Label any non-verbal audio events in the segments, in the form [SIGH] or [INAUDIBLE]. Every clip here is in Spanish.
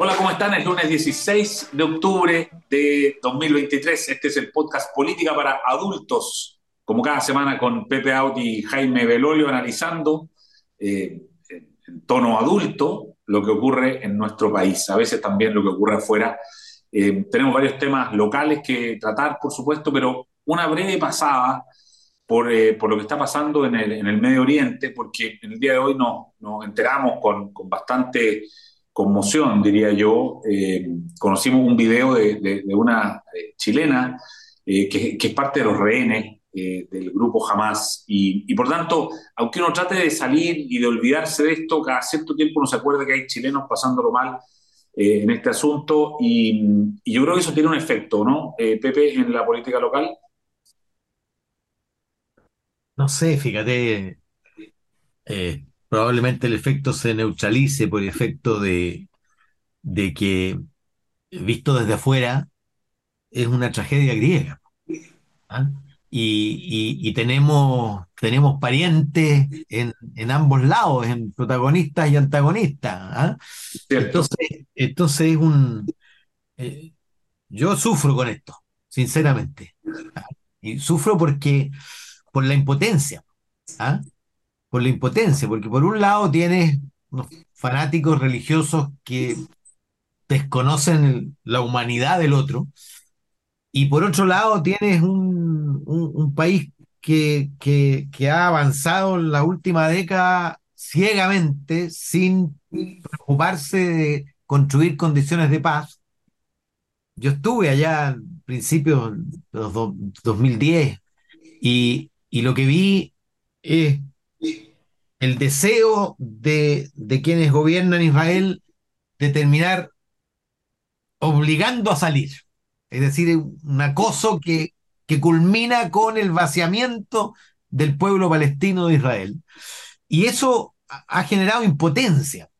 Hola, ¿cómo están? Es lunes 16 de octubre de 2023. Este es el podcast Política para Adultos, como cada semana con Pepe Audi y Jaime Belolio analizando eh, en tono adulto lo que ocurre en nuestro país, a veces también lo que ocurre afuera. Eh, tenemos varios temas locales que tratar, por supuesto, pero una breve pasada por, eh, por lo que está pasando en el, en el, Medio Oriente, porque el día de hoy nos, nos enteramos con, con bastante conmoción, diría yo. Eh, conocimos un video de, una eh, chilena eh, que, es parte de los rehenes del grupo Hamas. Y, por tanto, aunque uno trate de salir y de olvidarse de esto, cada cierto tiempo uno se acuerda que hay chilenos pasándolo mal en este asunto. Y, yo creo que eso tiene un efecto, ¿no, Pepe, en la política local? No sé, fíjate, probablemente el efecto se neutralice por el efecto de, de que, visto desde afuera, es una tragedia griega. ¿ah? Y, y, y, tenemos, tenemos parientes en, en, ambos lados, en protagonistas y antagonistas. ¿ah? Entonces, entonces es un... Eh, yo sufro con esto, sinceramente. ¿ah? Y sufro porque por la impotencia. Por la impotencia, porque por un lado tienes unos fanáticos religiosos que desconocen la humanidad del otro, y por otro lado tienes un, un, país que, que, ha avanzado en la última década ciegamente, sin preocuparse de construir condiciones de paz. Yo estuve allá en principios de los 2010 y, y lo que vi es el deseo de, de quienes gobiernan Israel de terminar obligando a salir. Es decir, un acoso que, que culmina con el vaciamiento del pueblo palestino de Israel. Y eso ha generado impotencia.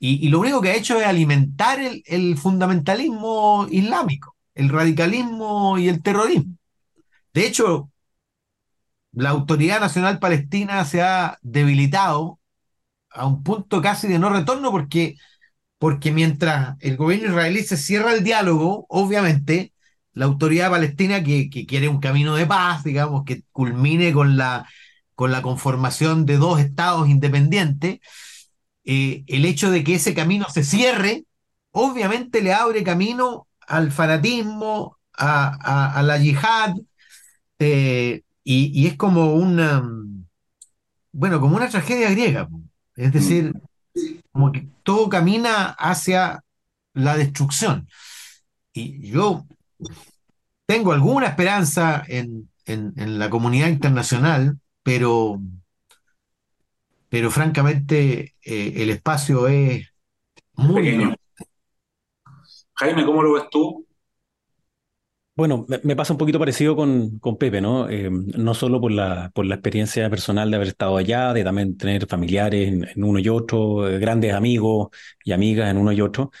Y, lo único que ha hecho es alimentar el, el, fundamentalismo islámico, el radicalismo y el terrorismo. De hecho, la Autoridad Nacional Palestina se ha debilitado a un punto casi de no retorno porque, porque mientras el gobierno israelí se cierra el diálogo, obviamente la autoridad palestina que, que quiere un camino de paz, digamos, que culmine con la, con la conformación de dos estados independientes, eh, el hecho de que ese camino se cierre, obviamente le abre camino al fanatismo, a, a, a la yihad, eh, y, y, es como una, bueno, como una tragedia griega. Es decir, como que todo camina hacia la destrucción. Y yo tengo alguna esperanza en, en, en la comunidad internacional, pero, pero francamente eh, el espacio es muy pequeño. Jaime, ¿cómo lo ves tú? Bueno, me, pasa un poquito parecido con, con Pepe, ¿no? Eh, no solo por la, por la experiencia personal de haber estado allá, de también tener familiares en, uno y otro, eh, grandes amigos y amigas en uno y otro.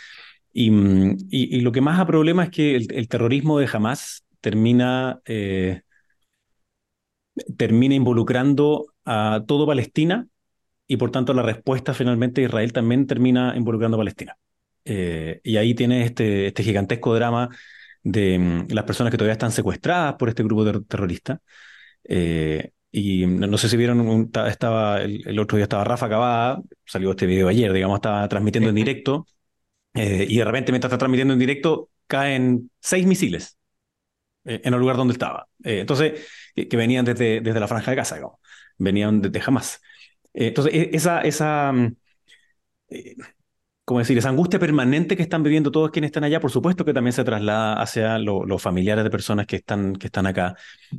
Y, mm, y, lo que más a problema es que el, el terrorismo de Hamas termina, eh, termina involucrando a todo Palestina y por tanto la respuesta finalmente de Israel también termina involucrando a Palestina. Y ahí tiene este, este gigantesco drama de mm, las personas que todavía están secuestradas por este grupo ter terrorista. Eh, y no sé si vieron, un, estaba el, el, otro día estaba Rafa Cavada, salió este video ayer, digamos, estaba transmitiendo en directo, eh, y de repente mientras está transmitiendo en directo caen seis misiles eh, en el lugar donde estaba. Eh, entonces, que, venían desde, desde la franja de Gaza, digamos, venían desde Hamas. Eh, entonces, e, esa, esa mm, como decir, esa angustia permanente que están viviendo todos quienes están allá, por supuesto que también se traslada hacia lo, los familiares de personas que están, que están acá.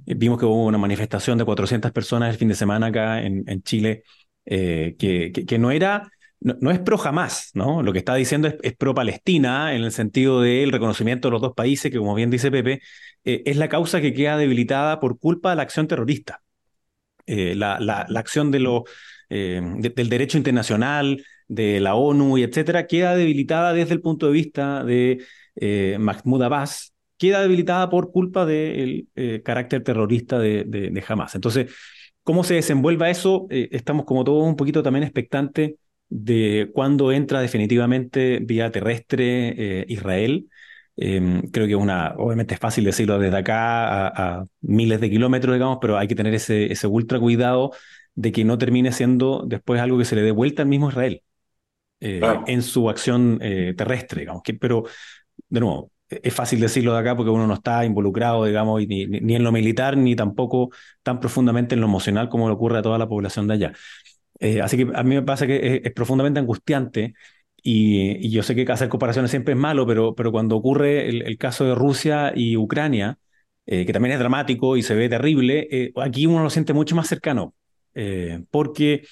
Eh, vimos que hubo una manifestación de 400 personas el fin de semana acá en, Chile, eh, que, no era, no, no, es pro jamás, ¿no? Lo que está diciendo es, pro Palestina en el sentido del reconocimiento de los dos países, que como bien dice Pepe, eh, es la causa que queda debilitada por culpa de la acción terrorista. La, la, acción de lo, de, del derecho internacional, de la ONU y etcétera, queda debilitada desde el punto de vista de eh, Mahmoud Abbas, queda debilitada por culpa del eh, carácter terrorista de, de, Hamas. Entonces, ¿cómo se desenvuelva eso? Eh, estamos como todos un poquito también expectantes de cuándo entra definitivamente vía terrestre Israel. Em, creo que una, obviamente es fácil decirlo desde acá a, miles de kilómetros, digamos, pero hay que tener ese, ese ultra cuidado de que no termine siendo después algo que se le dé vuelta al mismo Israel en su acción terrestre, digamos. Que, pero, de nuevo, es fácil decirlo de acá porque uno no está involucrado, digamos, ni, ni, en lo militar, ni tampoco tan profundamente en lo emocional como le ocurre a toda la población de allá. Eh, así que a mí me pasa que es, profundamente angustiante y, y, yo sé que hacer comparaciones siempre es malo, pero, pero cuando ocurre el, el caso de Rusia y Ucrania, eh, que también es dramático y se ve terrible, eh, aquí uno lo siente mucho más cercano, porque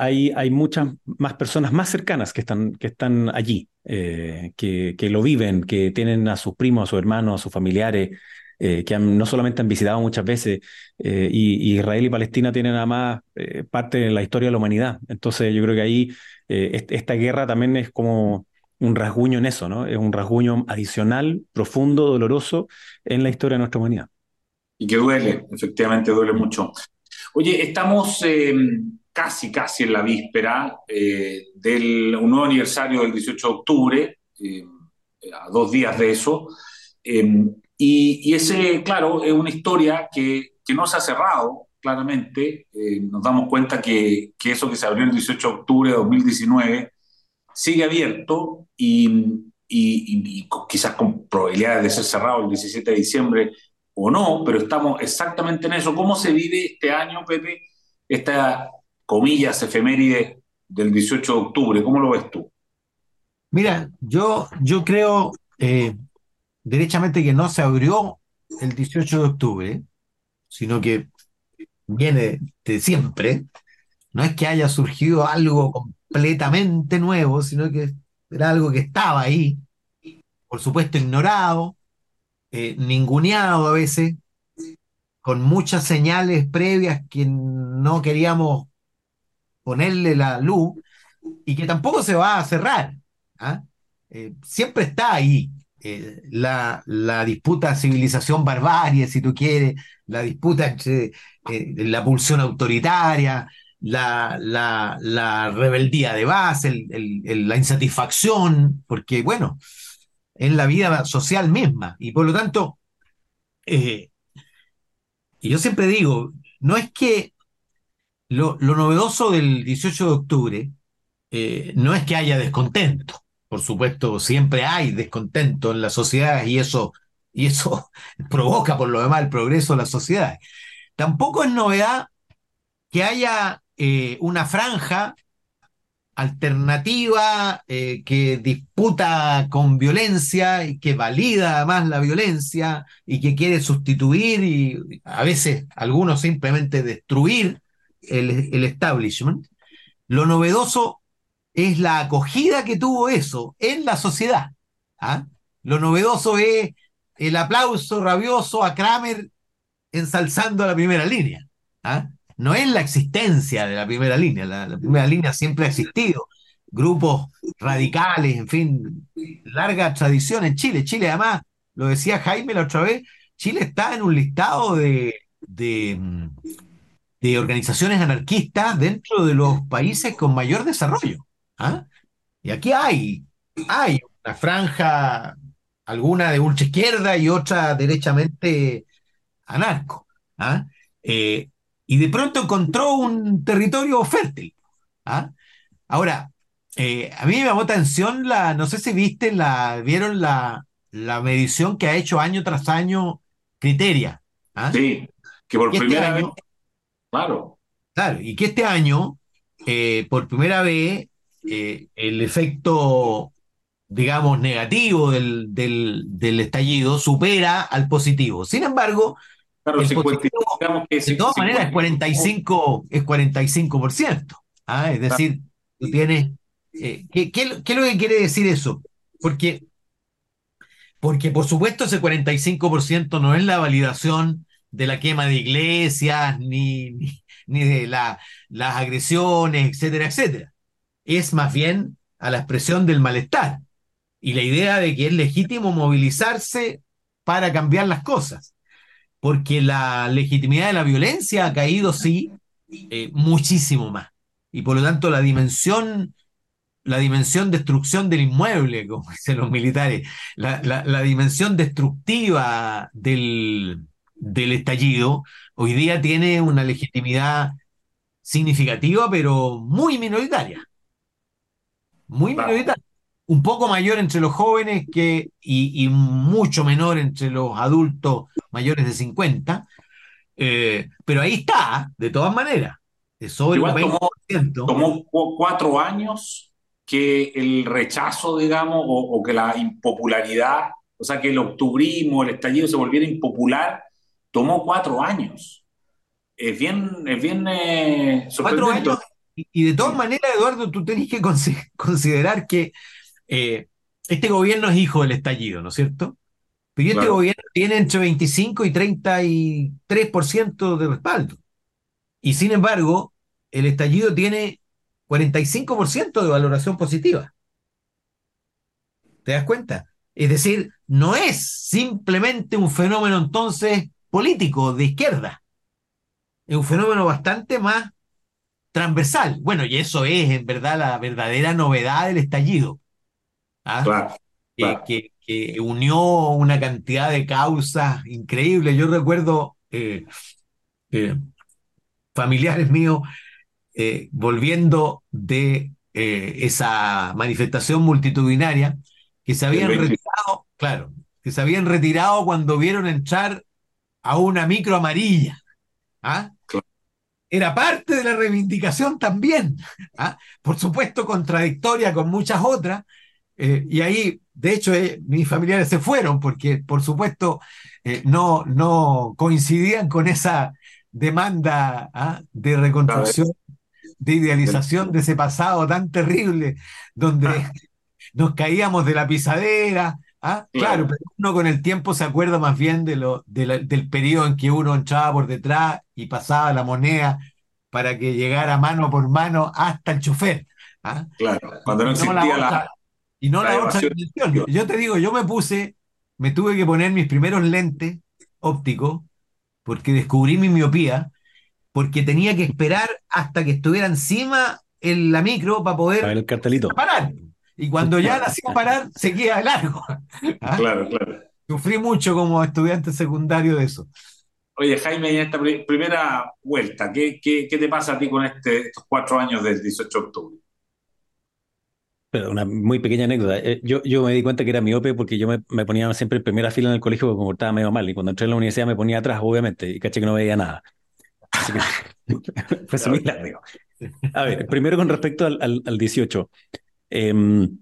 hay, muchas más personas más cercanas que están, que están allí, eh, que, lo viven, que tienen a sus primos, a sus hermanos, a sus familiares, eh, que no solamente han visitado muchas veces, eh, y, Israel y Palestina tienen además parte de la historia de la humanidad. Entonces yo creo que ahí esta guerra también es como un rasguño en eso, ¿no? Es un rasguño adicional, profundo, doloroso en la historia de nuestra humanidad. Y que duele, efectivamente duele mucho. Oye, estamos casi, casi en la víspera eh, del un nuevo aniversario del 18 de octubre, eh, a dos días de eso. Eh, y, ese, claro, es una historia que, que no se ha cerrado, claramente. nos damos cuenta que, que, eso que se abrió el 18 de octubre de 2019 sigue abierto y, y, y quizás con probabilidades de ser cerrado el 17 de diciembre o no, pero estamos exactamente en eso. ¿Cómo se vive este año, Pepe, esta comillas, efeméride del 18 de octubre. ¿Cómo lo ves tú? Mira, yo, yo creo eh, derechamente que no se abrió el 18 de octubre, sino que viene de siempre. No es que haya surgido algo completamente nuevo, sino que era algo que estaba ahí, por supuesto ignorado, eh, ninguneado a veces, con muchas señales previas que no queríamos ponerle la luz y que tampoco se va a cerrar. ¿ah? Eh, siempre está ahí eh, la, la, disputa civilización-barbarie, si tú quieres, la disputa entre eh, la pulsión autoritaria, la, la, la, rebeldía de base, la insatisfacción, porque bueno, es la vida social misma y por lo tanto, y yo siempre digo, no es que lo, novedoso del 18 de octubre eh, no es que haya descontento. Por supuesto, siempre hay descontento en la sociedad y eso, y eso [LAUGHS] provoca por lo demás el progreso de la sociedad. Tampoco es novedad que haya eh, una franja alternativa eh, que disputa con violencia y que valida además la violencia y que quiere sustituir y a veces algunos simplemente destruir el, establishment, lo novedoso es la acogida que tuvo eso en la sociedad. ¿ah? Lo novedoso es el aplauso rabioso a Kramer ensalzando a la primera línea. ¿ah? No es la existencia de la primera línea, la, primera línea siempre ha existido. Grupos radicales, en fin, larga tradición en Chile. Chile, además, lo decía Jaime la otra vez, Chile está en un listado de, mm, de organizaciones anarquistas dentro de los países con mayor desarrollo. ¿ah? Y aquí hay, hay una franja, alguna de ultra izquierda y otra derechamente anarco. ¿ah? Eh, y de pronto encontró un territorio fértil. ¿ah? Ahora, eh, a mí me llamó atención la, no sé si viste, la, vieron la, la medición que ha hecho año tras año Criteria. Sí, que por este primera vez Claro. Claro, y que este año, eh, por primera vez, eh, el efecto, digamos, negativo del, del, estallido supera al positivo. Sin embargo, claro, de todas maneras es 45, es 45%. ¿ah? Es decir, tú tienes... Eh, ¿qué, qué, qué es lo que quiere decir eso? Porque, porque por supuesto ese 45% no es la validación de la quema de iglesias, ni, ni, de la, las agresiones, etcétera, etcétera. Es más bien a la expresión del malestar y la idea de que es legítimo movilizarse para cambiar las cosas, porque la legitimidad de la violencia ha caído, sí, eh, muchísimo más. Y por lo tanto la dimensión la dimensión destrucción del inmueble, como [LAUGHS] dicen los militares, la, la, dimensión destructiva del, del estallido, hoy día tiene una legitimidad significativa, pero muy minoritaria. Muy minoritaria. Un poco mayor entre los jóvenes que, y, mucho menor entre los adultos mayores de 50. Eh, pero ahí está, de todas maneras. Sobre Tomó, cuatro años que el rechazo, digamos, o, que la impopularidad, o sea, que el octubrismo, el estallido se volviera impopular, tomó cuatro años. Es bien, es bien eh, Cuatro años. Y, de todas maneras, Eduardo, tú tenés que [LAUGHS] considerar que eh, este gobierno es hijo del estallido, ¿no es cierto? Pero este gobierno tiene entre 25 y 33% de respaldo. Y sin embargo, el estallido tiene 45% de valoración positiva. ¿Te das cuenta? Es decir, no es simplemente un fenómeno entonces político de izquierda. Es un fenómeno bastante más transversal. Bueno, y eso es en verdad la verdadera novedad del estallido. ¿ah? Que, unió una cantidad de causas increíbles. Yo recuerdo eh, eh, familiares míos eh, volviendo de esa manifestación multitudinaria que se habían retirado, claro, que se habían retirado cuando vieron entrar a una micro amarilla. ¿ah? Era parte de la reivindicación también, ¿ah? por supuesto contradictoria con muchas otras, eh, y ahí, de hecho, eh, mis familiares se fueron porque, por supuesto, eh, no, no coincidían con esa demanda ¿ah? de reconstrucción, de idealización de ese pasado tan terrible, donde ah. nos caíamos de la pisadera, ¿Ah? Claro, pero uno con el tiempo se acuerda más bien de lo, del periodo en que uno entraba por detrás y pasaba la moneda para que llegara mano por mano hasta el chofer. ¿ah? Claro, cuando no existía la, Y no la, otra dimensión. Yo te digo, yo me puse, me tuve que poner mis primeros lentes ópticos porque descubrí mi miopía, porque tenía que esperar hasta que estuviera encima en la micro para poder el cartelito. parar. Y cuando ya la hacía parar, seguía de largo. [LAUGHS] ¿Ah? Claro, claro. Sufrí mucho como estudiante secundario de eso. Oye, Jaime, en esta primera vuelta, ¿qué, qué, qué te pasa a ti con este, estos cuatro años del 18 de octubre? Pero una muy pequeña anécdota. Eh, yo, yo me di cuenta que era miope porque yo me, me ponía siempre en primera fila en el colegio porque me portaba medio mal. Y cuando entré en la universidad me ponía atrás, obviamente, y caché que no veía nada. Así que [LAUGHS] fue similar, digo. A ver, primero con respecto al, al, al 18. Em,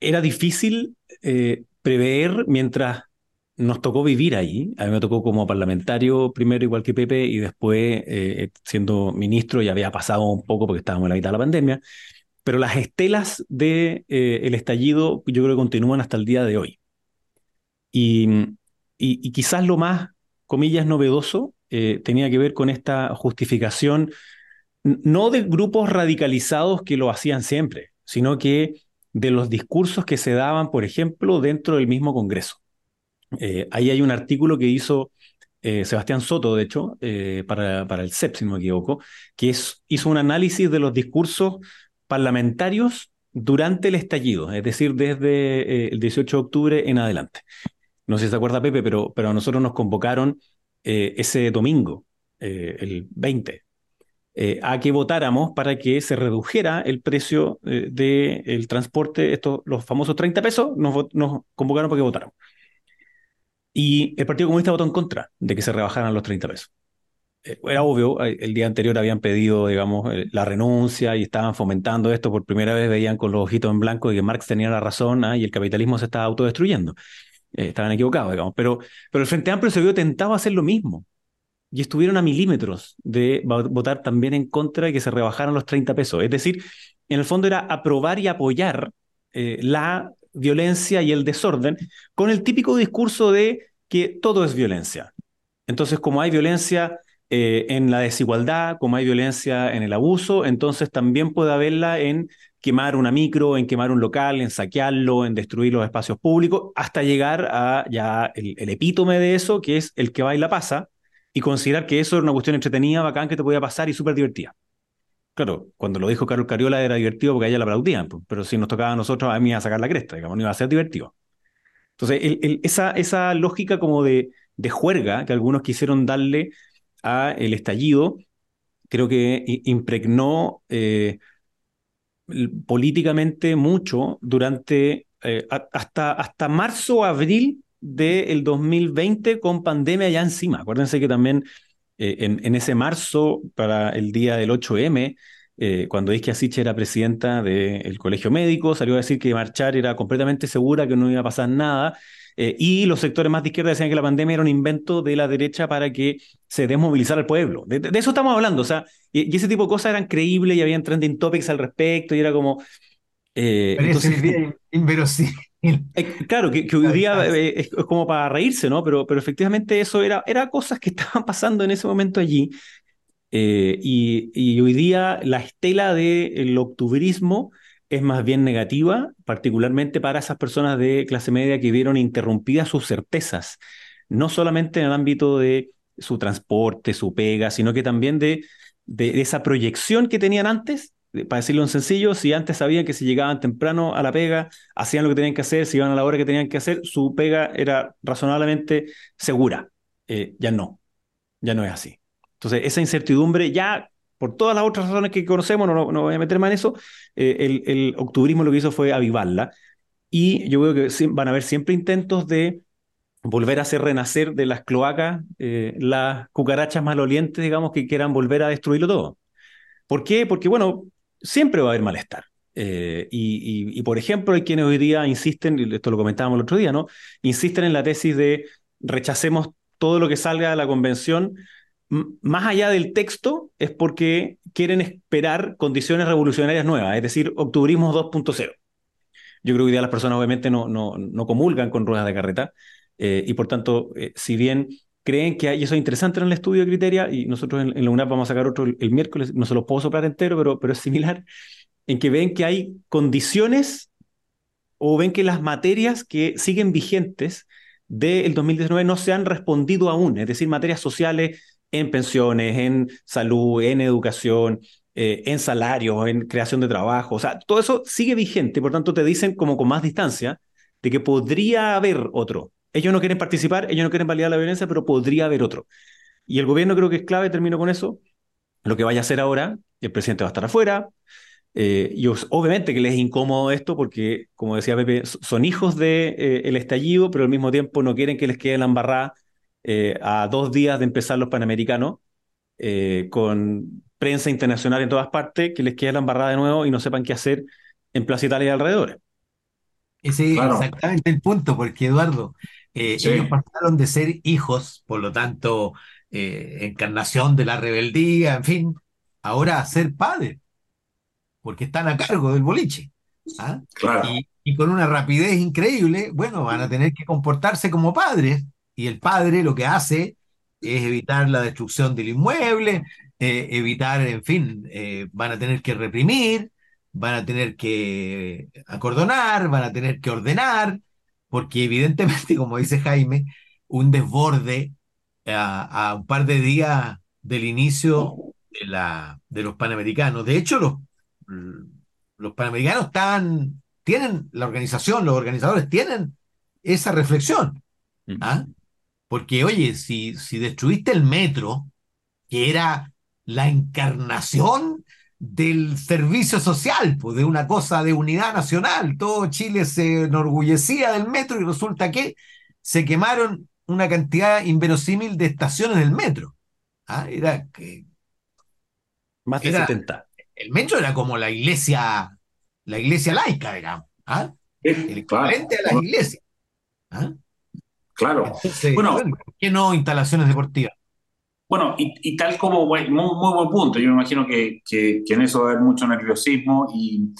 era difícil eh, prever mientras nos tocó vivir ahí. A mí me tocó como parlamentario primero, igual que Pepe, y después eh, siendo ministro, ya había pasado un poco porque estábamos en la mitad de la pandemia. Pero las estelas del de, eh, estallido yo creo que continúan hasta el día de hoy. Y, quizás lo más, comillas, novedoso tenía que ver con esta justificación, no de grupos radicalizados que lo hacían siempre, sino que de los discursos que se daban, por ejemplo, dentro del mismo Congreso. Eh, ahí hay un artículo que hizo eh, Sebastián Soto, de hecho, eh, para, para, el CEP, si no me equivoco, que es, hizo un análisis de los discursos parlamentarios durante el estallido, es decir, desde el 18 de octubre en adelante. No sé si se acuerda Pepe, pero, pero a nosotros nos convocaron ese domingo, el 20, eh, a que votáramos para que se redujera el precio eh, del transporte, estos, los famosos 30 pesos, nos, convocaron para que votáramos. Y el Partido Comunista votó en contra de que se rebajaran los 30 pesos. Eh, era obvio, el día anterior habían pedido, digamos, la renuncia y estaban fomentando esto. Por primera vez veían con los ojitos en blanco de que Marx tenía la razón ¿ah? y el capitalismo se estaba autodestruyendo. estaban equivocados, digamos. Pero, pero el Frente Amplio se vio tentado a hacer lo mismo y estuvieron a milímetros de votar también en contra de que se rebajaran los 30 pesos. Es decir, en el fondo era aprobar y apoyar eh, la violencia y el desorden con el típico discurso de que todo es violencia. Entonces, como hay violencia eh, en la desigualdad, como hay violencia en el abuso, entonces también puede haberla en quemar una micro, en quemar un local, en saquearlo, en destruir los espacios públicos, hasta llegar a ya el, el epítome de eso, que es el que va y la pasa, y considerar que eso era una cuestión entretenida, bacán, que te podía pasar y súper divertida. claro, cuando lo dijo Carol Cariola era divertido porque a ella la aplaudían, pero si nos tocaba a nosotros, a mí a sacar la cresta, digamos, no iba a ser divertido. Entonces, esa, esa lógica como de, de juerga que algunos quisieron darle a el estallido, creo que impregnó eh, políticamente mucho durante eh, hasta, hasta marzo abril del 2020 con pandemia ya encima. Acuérdense que también eh, en, ese marzo, para el día del 8M, cuando Isquia Asich era presidenta del Colegio Médico, salió a decir que marchar era completamente segura, que no iba a pasar nada, eh, y los sectores más de izquierda decían que la pandemia era un invento de la derecha para que se desmovilizara el pueblo. De, eso estamos hablando, o sea, y, ese tipo de cosas eran creíbles y habían trending topics al respecto y era como... Eh, entonces, inverosímil. Eh, claro, que, hoy día es, como para reírse, ¿no? Pero, pero efectivamente eso era, era cosas que [LAUGHS] estaban pasando en ese momento allí. y, y, hoy día la estela del octubrismo es más bien negativa, particularmente para esas personas de clase media que vieron interrumpidas sus certezas, no solamente en el ámbito de su transporte, su pega, sino que también de, de esa proyección que tenían antes, para decirlo en sencillo, si antes sabían que si llegaban temprano a la pega, hacían lo que tenían que hacer, si iban a la hora que tenían que hacer, su pega era razonablemente segura. Eh, ya no, ya no es así. Entonces, esa incertidumbre ya por todas las otras razones que conocemos, no, no voy a meter más en eso, eh, el, el, octubrismo lo que hizo fue avivarla. Y yo veo que van a haber siempre intentos de volver a hacer renacer de las cloacas eh, las cucarachas malolientes, digamos, que quieran volver a destruirlo todo. ¿Por qué? Porque, bueno, siempre va a haber malestar. Eh, y, por ejemplo, hay quienes hoy día insisten, y esto lo comentábamos el otro día, ¿no? Insisten en la tesis de rechacemos todo lo que salga de la convención más allá del texto, es porque quieren esperar condiciones revolucionarias nuevas, es decir, octubrismo 2.0. Yo creo que hoy día las personas obviamente no, no, no comulgan con ruedas de carreta eh, y por tanto, eh, si bien creen que hay, y eso es interesante en el estudio de criteria, y nosotros en, la UNAP vamos a sacar otro el, miércoles, no se los puedo soplar entero, pero, pero es similar, en que ven que hay condiciones o ven que las materias que siguen vigentes del 2019 no se han respondido aún, es decir, materias sociales, en pensiones, en salud, en educación, eh, en salario, en creación de trabajo. O sea, todo eso sigue vigente, por tanto te dicen como con más distancia de que podría haber otro. Ellos no quieren participar, ellos no quieren validar la violencia, pero podría haber otro. Y el gobierno creo que es clave, termino con eso, lo que vaya a hacer ahora, el presidente va a estar afuera, eh, y obviamente que les es incómodo esto porque, como decía Pepe, son hijos del de, eh, el estallido, pero al mismo tiempo no quieren que les quede la embarrada eh, a dos días de empezar los Panamericanos, eh, con prensa internacional en todas partes, que les quede la embarrada de nuevo y no sepan qué hacer en Plaza Italia y alrededor. Ese es exactamente el punto, porque Eduardo, eh, ellos pasaron de ser hijos, por lo tanto, encarnación de la rebeldía, en fin, ahora a ser padres, porque están a cargo del boliche. ¿ah? Y, y, con una rapidez increíble, bueno, van a tener que comportarse como padres y el padre lo que hace es evitar la destrucción del inmueble, eh, evitar, en fin, eh, van a tener que reprimir, van a tener que acordonar, van a tener que ordenar, porque evidentemente, [LAUGHS] como dice Jaime, un desborde a, un par de días del inicio de, la, de los Panamericanos. De hecho, los, los Panamericanos están, tienen, la organización, los organizadores tienen esa reflexión. ¿ah? Porque, oye, si, si destruiste el metro, que era la encarnación del servicio social, pues de una cosa de unidad nacional, todo Chile se enorgullecía del metro y resulta que se quemaron una cantidad inverosímil de estaciones del metro. ¿Ah? Era que... Más de 70. El metro era como la iglesia, la iglesia laica, digamos. ¿ah? El equivalente a la iglesia. ¿Ah? Claro. bueno, ¿por qué no instalaciones deportivas? Bueno, y, tal como, muy, muy, buen punto, yo me imagino que, que, en eso va a haber mucho nerviosismo y,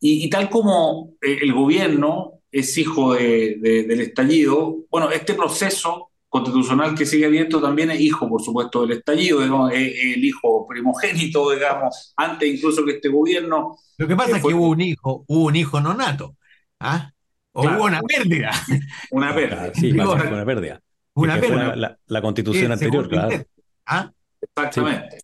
y, tal como eh, el gobierno es hijo de, del estallido, bueno, este proceso constitucional que sigue abierto también es hijo, por supuesto, del estallido, es el hijo primogénito, digamos, antes incluso que este gobierno. Lo que pasa eh, es que hubo un hijo, hubo un hijo nonato, ¿ah? O hubo una pérdida. [LAUGHS] Una pérdida. Sí, una pérdida. Una pérdida. La, constitución anterior, claro. ¿Ah? Exactamente.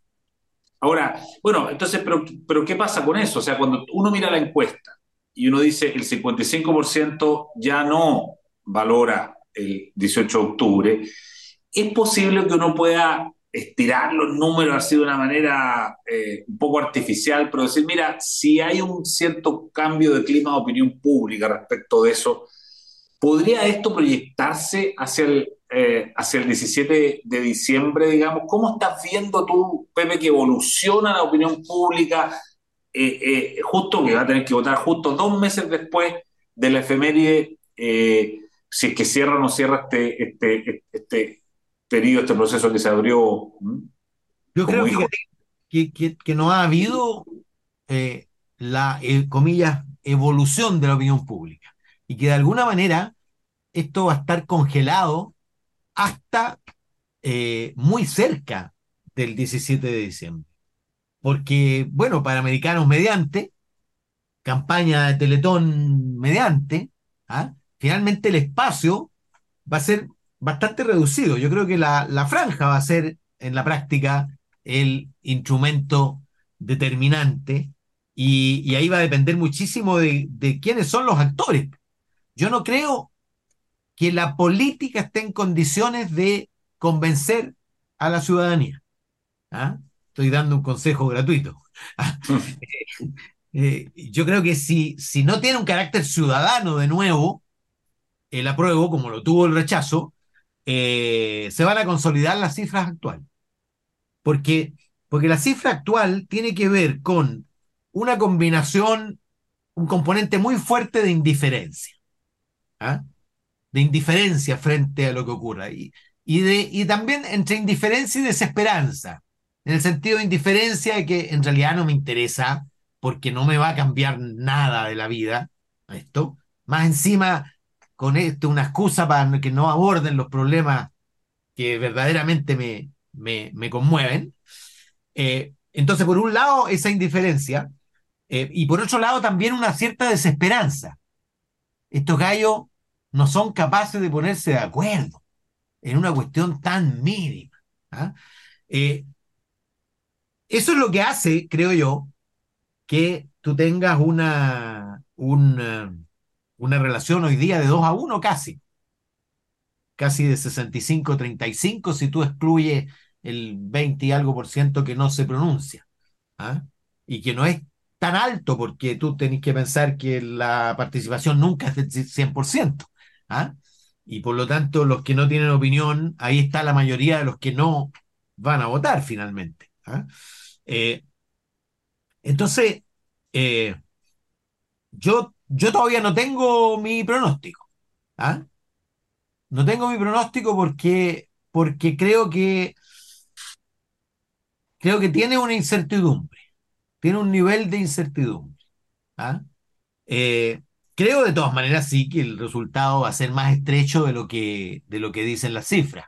Ahora, bueno, entonces, pero, pero ¿qué pasa con eso? O sea, cuando uno mira la encuesta y uno dice el 55% ya no valora el 18 de octubre, es posible que uno pueda estirar los números así de una manera eh, un poco artificial, pero decir, mira, si hay un cierto cambio de clima de opinión pública respecto de eso, ¿podría esto proyectarse hacia el, eh, hacia el 17 de diciembre, digamos? ¿Cómo estás viendo tú, Pepe, que evoluciona la opinión pública eh, justo, que va a tener que votar justo dos meses después de la efeméride, si es que cierra o no cierra este, este, este periodo, este proceso que se abrió. Yo creo que, que, no ha habido eh, la, eh, comillas, evolución de la opinión pública y que de alguna manera esto va a estar congelado hasta eh, muy cerca del 17 de diciembre. Porque, bueno, para americanos mediante, campaña de Teletón mediante, ¿ah? finalmente el espacio va a ser bastante reducido. Yo creo que la, la franja va a ser en la práctica el instrumento determinante y, ahí va a depender muchísimo de, quiénes son los actores. Yo no creo que la política esté en condiciones de convencer a la ciudadanía. ¿Ah? Estoy dando un consejo gratuito. [LAUGHS] [LAUGHS] Eh, yo creo que si, si no tiene un carácter ciudadano de nuevo, el apruebo, como lo tuvo el rechazo, eh, se van a consolidar las cifras actuales. Porque, porque la cifra actual tiene que ver con una combinación, un componente muy fuerte de indiferencia. ¿Ah? De indiferencia frente a lo que ocurra. Y, y, de, y también entre indiferencia y desesperanza. En el sentido de indiferencia de que en realidad no me interesa porque no me va a cambiar nada de la vida esto. Más encima, con esto una excusa para que no aborden los problemas que verdaderamente me, me, conmueven. Eh, entonces, por un lado, esa indiferencia, eh, y por otro lado, también una cierta desesperanza. Estos gallos no son capaces de ponerse de acuerdo en una cuestión tan mínima. ¿ah? Eh, eso es lo que hace, creo yo, que tú tengas una, un, una relación hoy día de 2 a 1 casi, casi de 65-35 si tú excluyes el 20 y algo por ciento que no se pronuncia, ¿ah? y que no es tan alto porque tú tenés que pensar que la participación nunca es del 100%, ¿ah? y por lo tanto los que no tienen opinión, ahí está la mayoría de los que no van a votar finalmente. ¿ah? Eh, entonces, eh, yo yo todavía no tengo mi pronóstico. ¿ah? No tengo mi pronóstico porque, porque creo que creo que tiene una incertidumbre, tiene un nivel de incertidumbre. ¿ah? Eh, creo de todas maneras sí que el resultado va a ser más estrecho de lo que, de lo que dicen las cifras.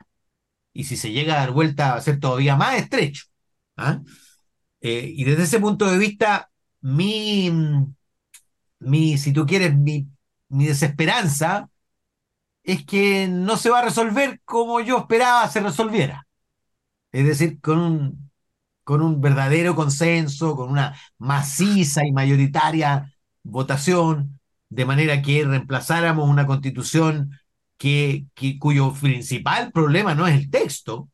Y si se llega a dar vuelta va a ser todavía más estrecho. ¿ah? Eh, y desde ese punto de vista, mi, mi, si tú quieres, mi, mi desesperanza es que no se va a resolver como yo esperaba se resolviera. Es decir, con un, con un verdadero consenso, con una maciza y mayoritaria votación, de manera que reemplazáramos una constitución que, cuyo principal problema no es el texto,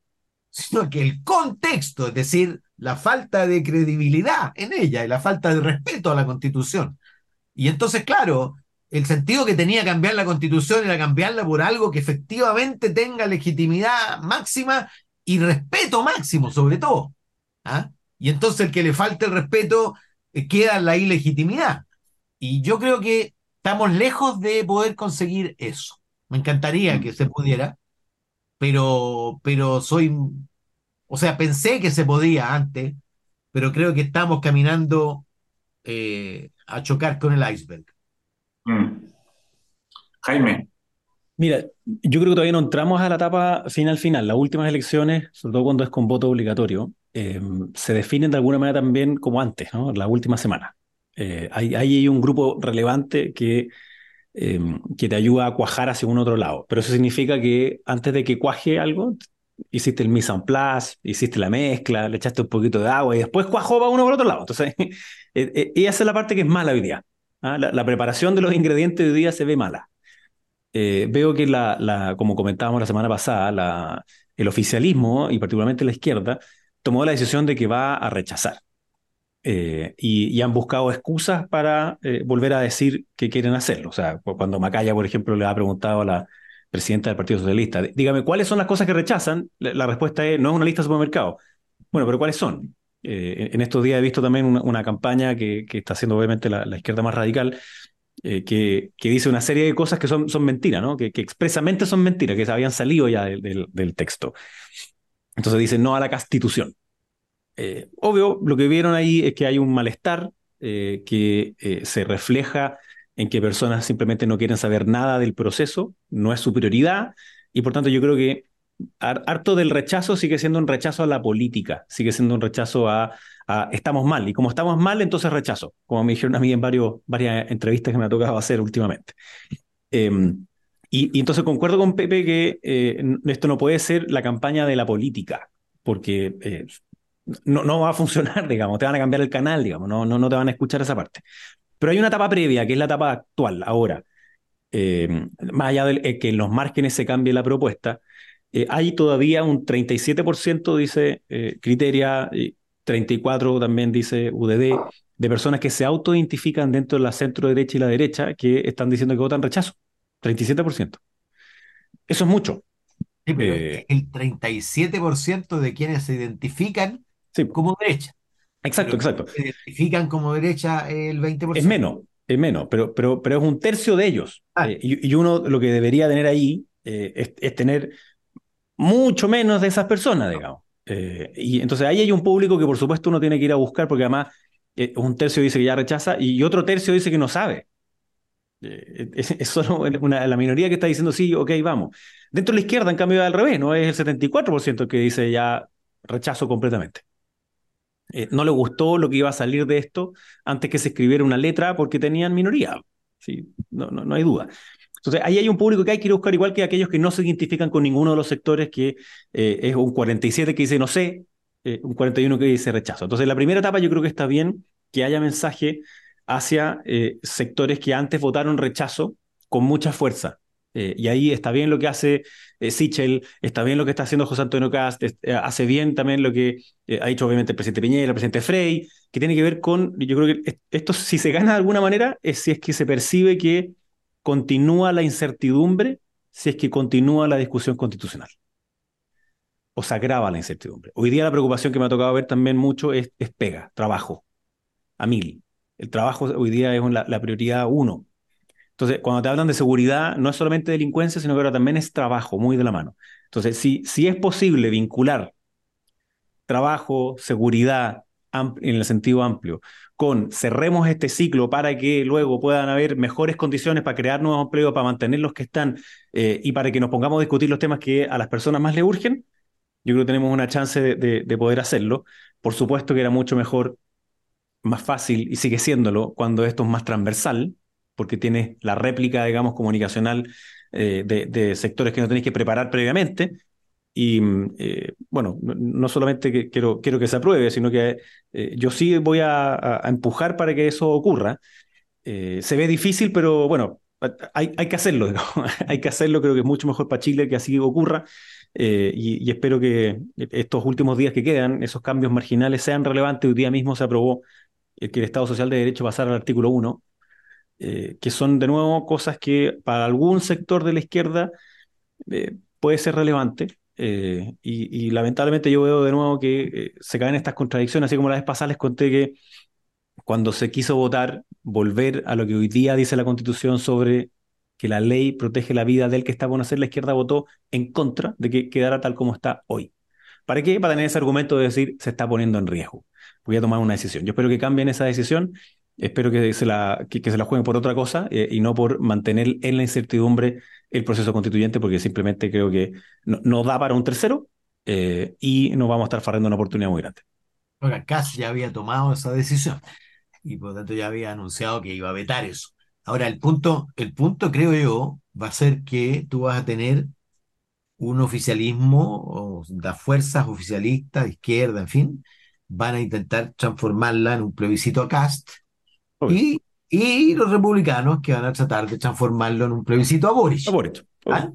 sino que el contexto, es decir, la falta de credibilidad en ella y la falta de respeto a la constitución. Y entonces, claro, el sentido que tenía cambiar la constitución era cambiarla por algo que efectivamente tenga legitimidad máxima y respeto máximo, sobre todo. ¿ah? Y entonces el que le falte el respeto eh, queda la ilegitimidad. Y yo creo que estamos lejos de poder conseguir eso. Me encantaría que se pudiera, pero, pero soy, o sea, pensé que se podía antes, pero creo que estamos caminando eh, a chocar con el iceberg. Mm. Jaime. Mira, yo creo que todavía no entramos a la etapa final final. Las últimas elecciones, sobre todo cuando es con voto obligatorio, eh, se definen de alguna manera también como antes, ¿no? La última semana. Eh, hay, un grupo relevante que, que te ayuda a cuajar hacia un otro lado. Pero eso significa que antes de que cuaje algo, hiciste el mise en place, hiciste la mezcla, le echaste un poquito de agua y después cuajó para uno por otro lado. Entonces, [LAUGHS] eh, y esa es la parte que es mala hoy día. ¿ah? La, preparación de los ingredientes hoy día se ve mala. Eh, veo que, la, la, como comentábamos la semana pasada, la, el oficialismo, y particularmente la izquierda, tomó la decisión de que va a rechazar. Y, han buscado excusas para volver a decir que quieren hacerlo. O sea, cuando Macaya, por ejemplo, le ha preguntado a la, presidenta del Partido Socialista, dígame, ¿cuáles son las cosas que rechazan? La, respuesta es, no es una lista de supermercados. Bueno, pero ¿cuáles son? Eh, en estos días he visto también una, campaña que, está haciendo obviamente la, izquierda más radical, eh, que, que, dice una serie de cosas que son, son mentiras, ¿no? Que, expresamente son mentiras, que se habían salido ya del, del, texto. Entonces dicen no a la constitución. Eh, obvio, lo que vieron ahí es que hay un malestar que se refleja en que personas simplemente no quieren saber nada del proceso, no es su prioridad, y por tanto yo creo que harto del rechazo sigue siendo un rechazo a la política, sigue siendo un rechazo a, estamos mal, y como estamos mal, entonces rechazo, como me dijeron a mí en varios, varias entrevistas que me ha tocado hacer últimamente. Em, y, entonces concuerdo con Pepe que eh, esto no puede ser la campaña de la política, porque eh, no, no, va a funcionar, [LAUGHS] digamos, te van a cambiar el canal, digamos, no, no, no te van a escuchar esa parte. Pero hay una etapa previa, que es la etapa actual, ahora. Eh, más allá de eh, que en los márgenes se cambie la propuesta, eh, hay todavía un 37%, dice Criteria, 34% también dice UDD, de personas que se autoidentifican dentro de la centro derecha y la derecha que están diciendo que votan rechazo. 37%. Eso es mucho. Sí, pero el 37% de quienes se identifican como derecha. Exacto, exacto. Se identifican como derecha el 20%. Es menos, es menos, pero, pero, pero es un tercio de ellos. Ah. Eh, y, uno lo que debería tener ahí eh, es, tener mucho menos de esas personas, digamos. Eh, y entonces ahí hay un público que por supuesto uno tiene que ir a buscar porque además un tercio dice que ya rechaza y otro tercio dice que no sabe. Es, solo una, la minoría que está diciendo sí, ok, vamos. Dentro de la izquierda, en cambio, al revés, ¿no? Es el 74% que dice ya rechazo completamente. Eh, no le gustó lo que iba a salir de esto antes que se escribiera una letra porque tenían minoría. Sí, no, no, no hay duda. Entonces, ahí hay un público que hay que buscar, igual que aquellos que no se identifican con ninguno de los sectores, que eh, es un 47 que dice no sé, eh, un 41 que dice rechazo. Entonces, la primera etapa yo creo que está bien que haya mensaje hacia sectores que antes votaron rechazo con mucha fuerza. Eh, y ahí está bien lo que hace eh, Sichel, está bien lo que está haciendo José Antonio Cast, eh, hace bien también lo que ha dicho obviamente el presidente Piñera, el presidente Frey, que tiene que ver con, yo creo que esto si se gana de alguna manera es si es que se percibe que continúa la incertidumbre, si es que continúa la discusión constitucional. O se agrava la incertidumbre. Hoy día la preocupación que me ha tocado ver también mucho es, pega, trabajo, a mil. El trabajo hoy día es la prioridad uno entonces, cuando te hablan de seguridad, no es solamente delincuencia, sino que ahora también es trabajo, muy de la mano. Entonces, si, si es posible vincular trabajo, seguridad, en el sentido amplio, con cerremos este ciclo para que luego puedan haber mejores condiciones para crear nuevos empleos, para mantener los que están eh, y para que nos pongamos a discutir los temas que a las personas más le urgen, yo creo que tenemos una chance de, de poder hacerlo. Por supuesto que era mucho mejor, más fácil y sigue siéndolo cuando esto es más transversal, porque tienes la réplica, digamos, comunicacional eh, de, sectores que no tenéis que preparar previamente. Y mm, eh, bueno, no, solamente quiero, quiero que se apruebe, sino que eh, yo sí voy a, empujar para que eso ocurra. se ve difícil, pero bueno, hay, hay que hacerlo, [LAUGHS] hay que hacerlo, creo que es mucho mejor para Chile que así ocurra. y, espero que estos últimos días que quedan, esos cambios marginales sean relevantes. Hoy día mismo se aprobó que el Estado Social de Derecho pasara al artículo 1, eh, que son de nuevo cosas que para algún sector de la izquierda eh, puede ser relevante. Eh, y, lamentablemente yo veo de nuevo que se caen estas contradicciones, así como la vez pasada les conté que cuando se quiso votar, volver a lo que hoy día dice la Constitución sobre que la ley protege la vida del que está por nacer, la izquierda votó en contra de que quedara tal como está hoy. ¿Para qué? Para tener ese argumento de decir se está poniendo en riesgo. Voy a tomar una decisión. Yo espero que cambien esa decisión espero que se la, que, se la jueguen por otra cosa eh, y no por mantener en la incertidumbre el proceso constituyente, porque simplemente creo que no, da para un tercero eh, y nos vamos a estar farrando una oportunidad muy grande. Ahora, Kass ya había tomado esa decisión y por lo tanto ya había anunciado que iba a vetar eso. Ahora, el punto, el punto creo yo va a ser que tú vas a tener un oficialismo, o las fuerzas oficialistas, de izquierda, en fin, van a intentar transformarla en un plebiscito a Cast y, y, los republicanos que van a tratar de transformarlo en un plebiscito a Boris. A Boris. ¿Ah?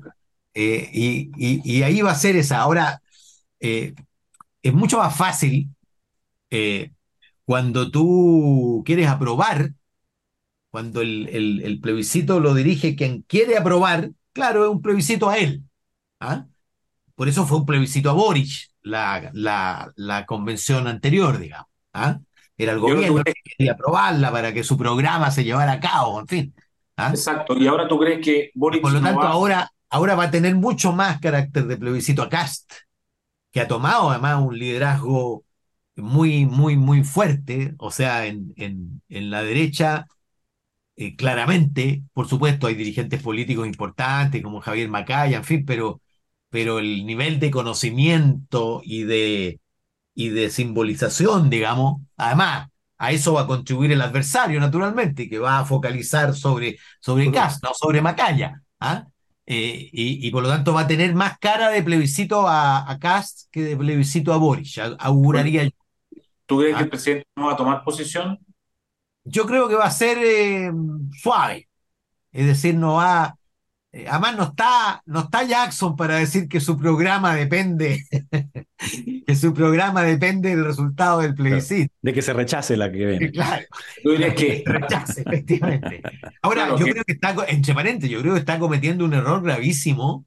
Eh, y, y, ahí va a ser esa. Ahora, eh, es mucho más fácil eh, cuando tú quieres aprobar, cuando el, el, el, plebiscito lo dirige quien quiere aprobar, claro, es un plebiscito a él. ¿ah? Por eso fue un plebiscito a Boric, la, la, la convención anterior, digamos. ¿ah? Era el gobierno que quería aprobarla para que su programa se llevara a cabo, en fin. ¿ah? Exacto, y ahora tú crees que Boric. Por lo tanto, ahora, ahora va a tener mucho más carácter de plebiscito a Cast, que ha tomado además un liderazgo muy, muy, muy fuerte, o sea, en, en, en la derecha eh, claramente, por supuesto, hay dirigentes políticos importantes como Javier Macaya, en fin, pero, pero el nivel de conocimiento y de, y de simbolización, digamos, además, a eso va a contribuir el adversario, naturalmente, que va a focalizar sobre, sobre Cast, no sobre Macaya. ¿ah? Eh, y, por lo tanto va a tener más cara de plebiscito a, a Cast que de plebiscito a Boris, auguraría yo. ¿Tú crees que el ¿Ah? presidente no va a tomar posición? yo creo que va a ser eh, suave. Es decir, no va. Eh, además, no está, no está Jackson para decir que su programa depende, [LAUGHS] que su programa depende del resultado del plebiscito. De que se rechace la que viene. [LAUGHS] Claro. que [LAUGHS] rechace, efectivamente. Ahora, yo creo que está, entre paréntesis, yo creo que está cometiendo un error gravísimo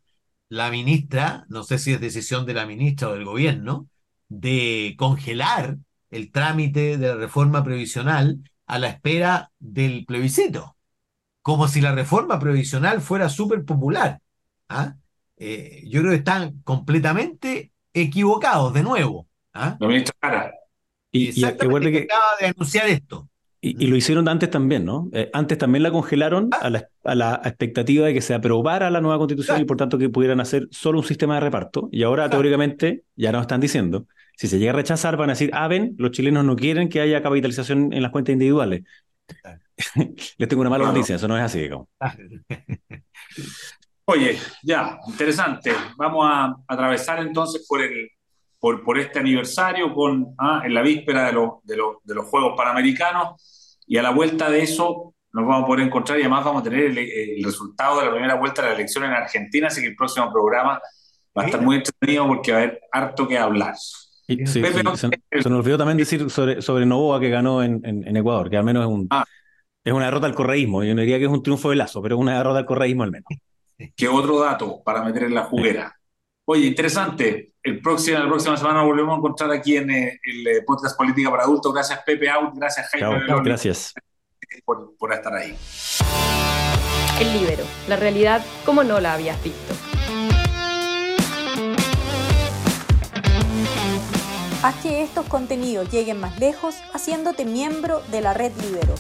la ministra, no sé si es decisión de la ministra o del gobierno, de congelar el trámite de la reforma previsional a la espera del plebiscito, como si la reforma previsional fuera súper popular. ¿ah? Eh, yo creo que están completamente equivocados de nuevo. ¿ah? Y, y acaba de anunciar esto. Y, lo hicieron antes también, ¿no? Eh, antes también la congelaron ah. a, la, a, la, expectativa de que se aprobara la nueva constitución y por tanto que pudieran hacer solo un sistema de reparto. Y ahora teóricamente ya nos están diciendo si se llega a rechazar, van a decir, ah, ven, los chilenos no quieren que haya capitalización en las cuentas individuales. [LAUGHS] Les tengo una mala noticia, eso no es así, digamos. Oye, ya, interesante. Vamos a atravesar entonces por, el, por, por este aniversario, con, ah, en la víspera de, de, de, los Juegos Panamericanos, y a la vuelta de eso nos vamos a poder encontrar y además vamos a tener el, el resultado de la primera vuelta de la elección en Argentina, así que el próximo programa va a estar muy entretenido porque va a haber harto que hablar se, nos olvidó también decir sobre, sobre Novoa que ganó en, en, Ecuador, que al menos es, un, ah. Es una derrota al correísmo. Yo no diría que es un triunfo de lazo, pero es una derrota al correísmo al menos. ¿Qué otro dato para meter en la juguera? Oye, interesante. El próximo, la próxima semana volvemos a encontrar aquí en eh, el, eh, podcast Política para Adultos. Gracias, Pepe Out. Gracias, Jaime. gracias. Por, por estar ahí. El libero. La realidad como no la habías visto. Haz que estos contenidos lleguen más lejos haciéndote miembro de la red Libero.